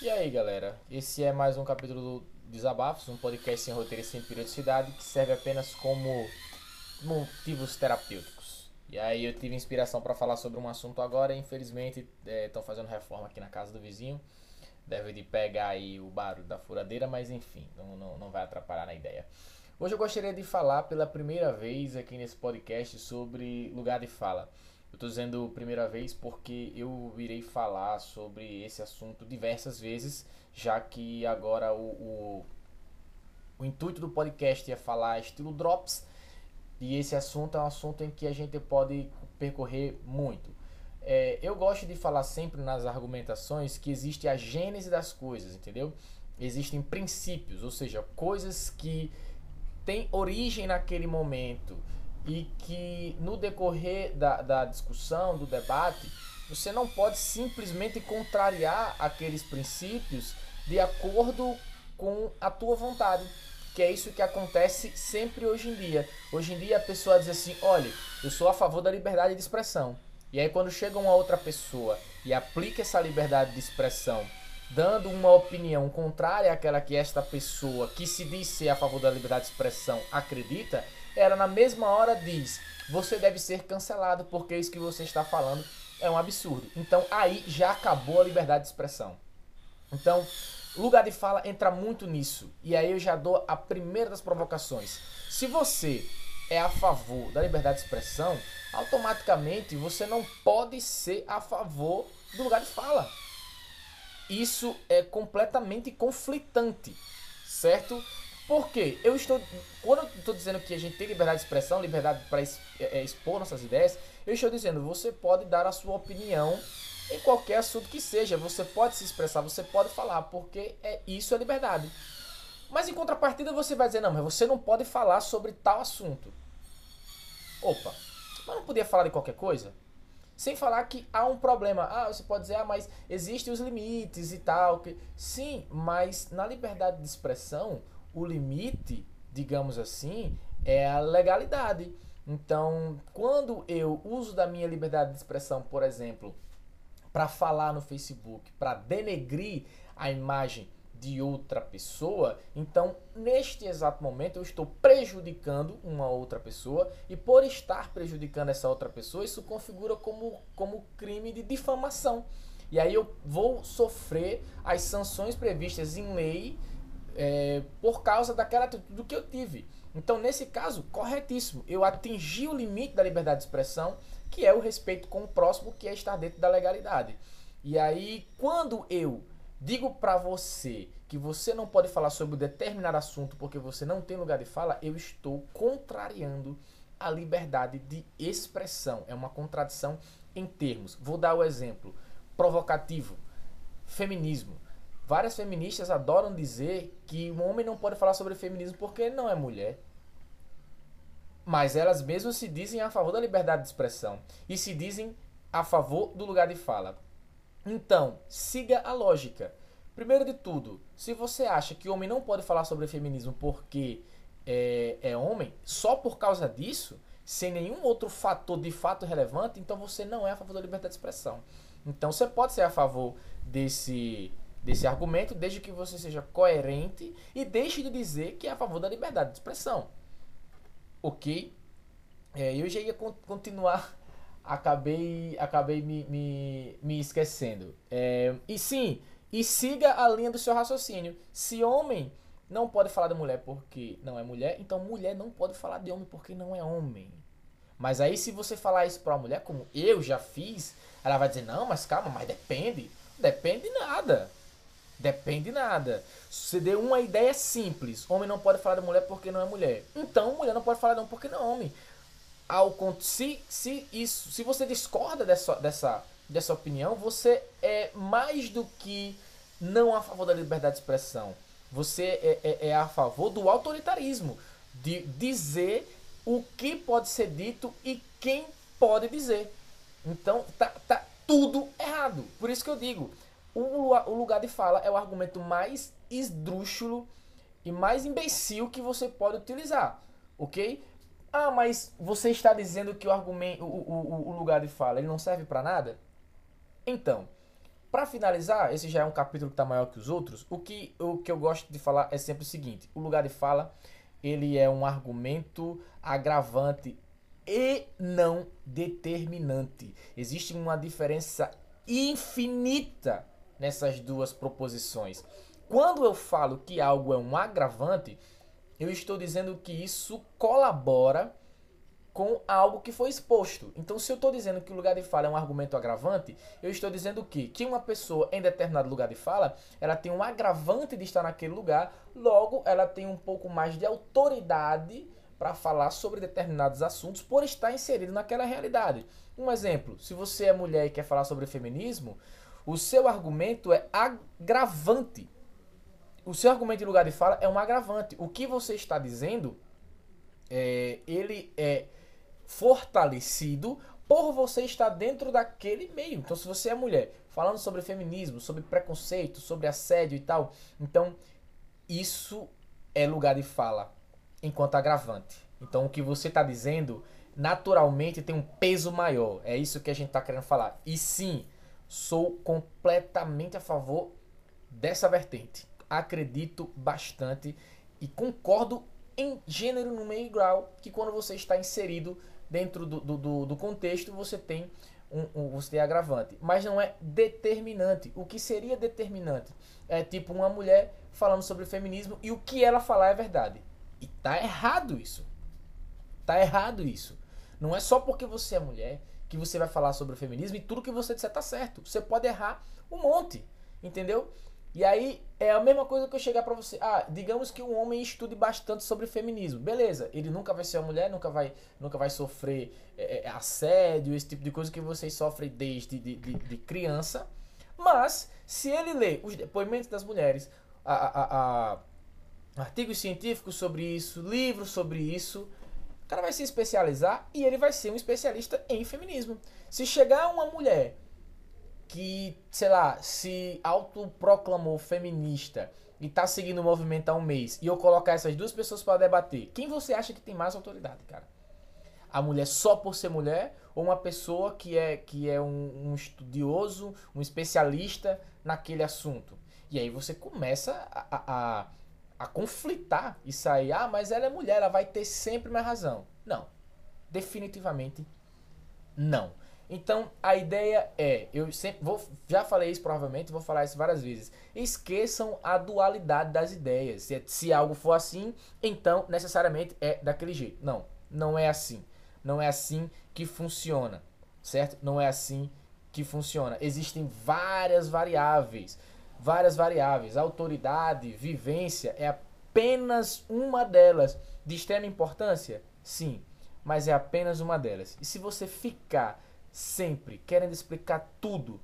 E aí, galera? Esse é mais um capítulo do Desabafos, um podcast sem roteiro e sem periodicidade que serve apenas como motivos terapêuticos. E aí eu tive inspiração para falar sobre um assunto agora, infelizmente estão é, fazendo reforma aqui na casa do vizinho. Deve de pegar aí o barulho da furadeira, mas enfim, não, não, não vai atrapalhar na ideia. Hoje eu gostaria de falar pela primeira vez aqui nesse podcast sobre lugar de fala. Eu estou dizendo primeira vez porque eu irei falar sobre esse assunto diversas vezes, já que agora o, o, o intuito do podcast é falar estilo drops e esse assunto é um assunto em que a gente pode percorrer muito. É, eu gosto de falar sempre nas argumentações que existe a gênese das coisas, entendeu? Existem princípios, ou seja, coisas que têm origem naquele momento e que no decorrer da, da discussão, do debate, você não pode simplesmente contrariar aqueles princípios de acordo com a tua vontade. Que é isso que acontece sempre hoje em dia. Hoje em dia a pessoa diz assim: olha, eu sou a favor da liberdade de expressão. E aí quando chega uma outra pessoa e aplica essa liberdade de expressão, dando uma opinião contrária àquela que esta pessoa, que se diz ser a favor da liberdade de expressão, acredita, ela na mesma hora diz: você deve ser cancelado porque isso que você está falando é um absurdo. Então aí já acabou a liberdade de expressão. Então, lugar de fala entra muito nisso. E aí eu já dou a primeira das provocações. Se você é a favor da liberdade de expressão, automaticamente você não pode ser a favor do lugar de fala. Isso é completamente conflitante, certo? Porque eu estou. Quando eu estou dizendo que a gente tem liberdade de expressão, liberdade para é, é, expor nossas ideias, eu estou dizendo, você pode dar a sua opinião em qualquer assunto que seja. Você pode se expressar, você pode falar, porque é isso é liberdade. Mas em contrapartida você vai dizer, não, mas você não pode falar sobre tal assunto. Opa, mas não podia falar de qualquer coisa? Sem falar que há um problema. Ah, você pode dizer, ah, mas existem os limites e tal. Sim, mas na liberdade de expressão, o limite, digamos assim, é a legalidade. Então, quando eu uso da minha liberdade de expressão, por exemplo, para falar no Facebook, para denegrir a imagem de outra pessoa, então neste exato momento eu estou prejudicando uma outra pessoa e por estar prejudicando essa outra pessoa, isso configura como, como crime de difamação. E aí eu vou sofrer as sanções previstas em lei é, por causa daquela atitude que eu tive. Então, nesse caso, corretíssimo. Eu atingi o limite da liberdade de expressão, que é o respeito com o próximo, que é estar dentro da legalidade. E aí, quando eu digo para você que você não pode falar sobre um determinado assunto porque você não tem lugar de fala, eu estou contrariando a liberdade de expressão. É uma contradição em termos. Vou dar o exemplo provocativo: feminismo. Várias feministas adoram dizer que um homem não pode falar sobre feminismo porque ele não é mulher. Mas elas mesmas se dizem a favor da liberdade de expressão e se dizem a favor do lugar de fala. Então, siga a lógica. Primeiro de tudo, se você acha que o homem não pode falar sobre feminismo porque é, é homem, só por causa disso, sem nenhum outro fator de fato relevante, então você não é a favor da liberdade de expressão. Então você pode ser a favor desse desse argumento, desde que você seja coerente e deixe de dizer que é a favor da liberdade de expressão. Ok? É, eu já ia continuar, acabei, acabei me, me, me esquecendo. É, e sim, e siga a linha do seu raciocínio. Se homem não pode falar de mulher porque não é mulher, então mulher não pode falar de homem porque não é homem. Mas aí se você falar isso uma mulher, como eu já fiz, ela vai dizer, não, mas calma, mas depende. Depende nada. Depende nada. Você deu uma ideia simples. Homem não pode falar de mulher porque não é mulher. Então, mulher não pode falar de homem porque não é homem. Ao, se, se, isso, se você discorda dessa, dessa, dessa opinião, você é mais do que não a favor da liberdade de expressão. Você é, é, é a favor do autoritarismo. De dizer o que pode ser dito e quem pode dizer. Então, tá, tá tudo errado. Por isso que eu digo, o, lugar de fala é o argumento mais esdrúxulo e mais imbecil que você pode utilizar, ok? Ah, mas você está dizendo que o argumento, o, o, o lugar de fala, ele não serve para nada? Então, Para finalizar, esse já é um capítulo que está maior que os outros. O que, o que eu gosto de falar é sempre o seguinte: o lugar de fala ele é um argumento agravante e não determinante. Existe uma diferença infinita nessas duas proposições. Quando eu falo que algo é um agravante, eu estou dizendo que isso colabora com algo que foi exposto. Então, se eu estou dizendo que o lugar de fala é um argumento agravante, eu estou dizendo que, que uma pessoa em determinado lugar de fala, ela tem um agravante de estar naquele lugar, logo ela tem um pouco mais de autoridade para falar sobre determinados assuntos por estar inserido naquela realidade. Um exemplo, se você é mulher e quer falar sobre feminismo, o seu argumento é agravante. O seu argumento em lugar de fala é um agravante. O que você está dizendo, é, ele é fortalecido por você estar dentro daquele meio. Então, se você é mulher, falando sobre feminismo, sobre preconceito, sobre assédio e tal, então isso é lugar de fala enquanto agravante. Então, o que você está dizendo naturalmente tem um peso maior. É isso que a gente está querendo falar. E sim, sou completamente a favor dessa vertente. Acredito bastante e concordo em gênero, no meio grau, que quando você está inserido dentro do, do, do contexto você tem um, um, você tem agravante, mas não é determinante. O que seria determinante é tipo uma mulher falando sobre feminismo e o que ela falar é verdade. E tá errado isso. Tá errado isso. Não é só porque você é mulher que você vai falar sobre o feminismo e tudo que você disser tá certo. Você pode errar um monte, entendeu? E aí é a mesma coisa que eu chegar para você. Ah, digamos que um homem estude bastante sobre feminismo. Beleza, ele nunca vai ser uma mulher, nunca vai, nunca vai sofrer é, é, assédio, esse tipo de coisa que vocês sofrem desde de, de, de criança. Mas, se ele lê os depoimentos das mulheres, a, a, a, artigos científicos sobre isso, livros sobre isso, o cara vai se especializar e ele vai ser um especialista em feminismo. Se chegar uma mulher que, sei lá, se autoproclamou feminista e tá seguindo o movimento há um mês, e eu colocar essas duas pessoas para debater, quem você acha que tem mais autoridade, cara? A mulher só por ser mulher ou uma pessoa que é, que é um, um estudioso, um especialista naquele assunto? E aí você começa a, a, a conflitar e sair, ah, mas ela é mulher, ela vai ter sempre mais razão. Não. Definitivamente não. Então a ideia é, eu sempre vou, já falei isso provavelmente, vou falar isso várias vezes. Esqueçam a dualidade das ideias. Se, se algo for assim, então necessariamente é daquele jeito. Não, não é assim. Não é assim que funciona, certo? Não é assim que funciona. Existem várias variáveis, várias variáveis. Autoridade, vivência é apenas uma delas. De extrema importância, sim, mas é apenas uma delas. E se você ficar sempre querendo explicar tudo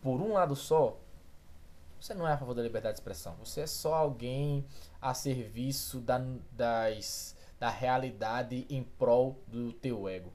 por um lado só, você não é a favor da liberdade de expressão. Você é só alguém a serviço da, das, da realidade em prol do teu ego.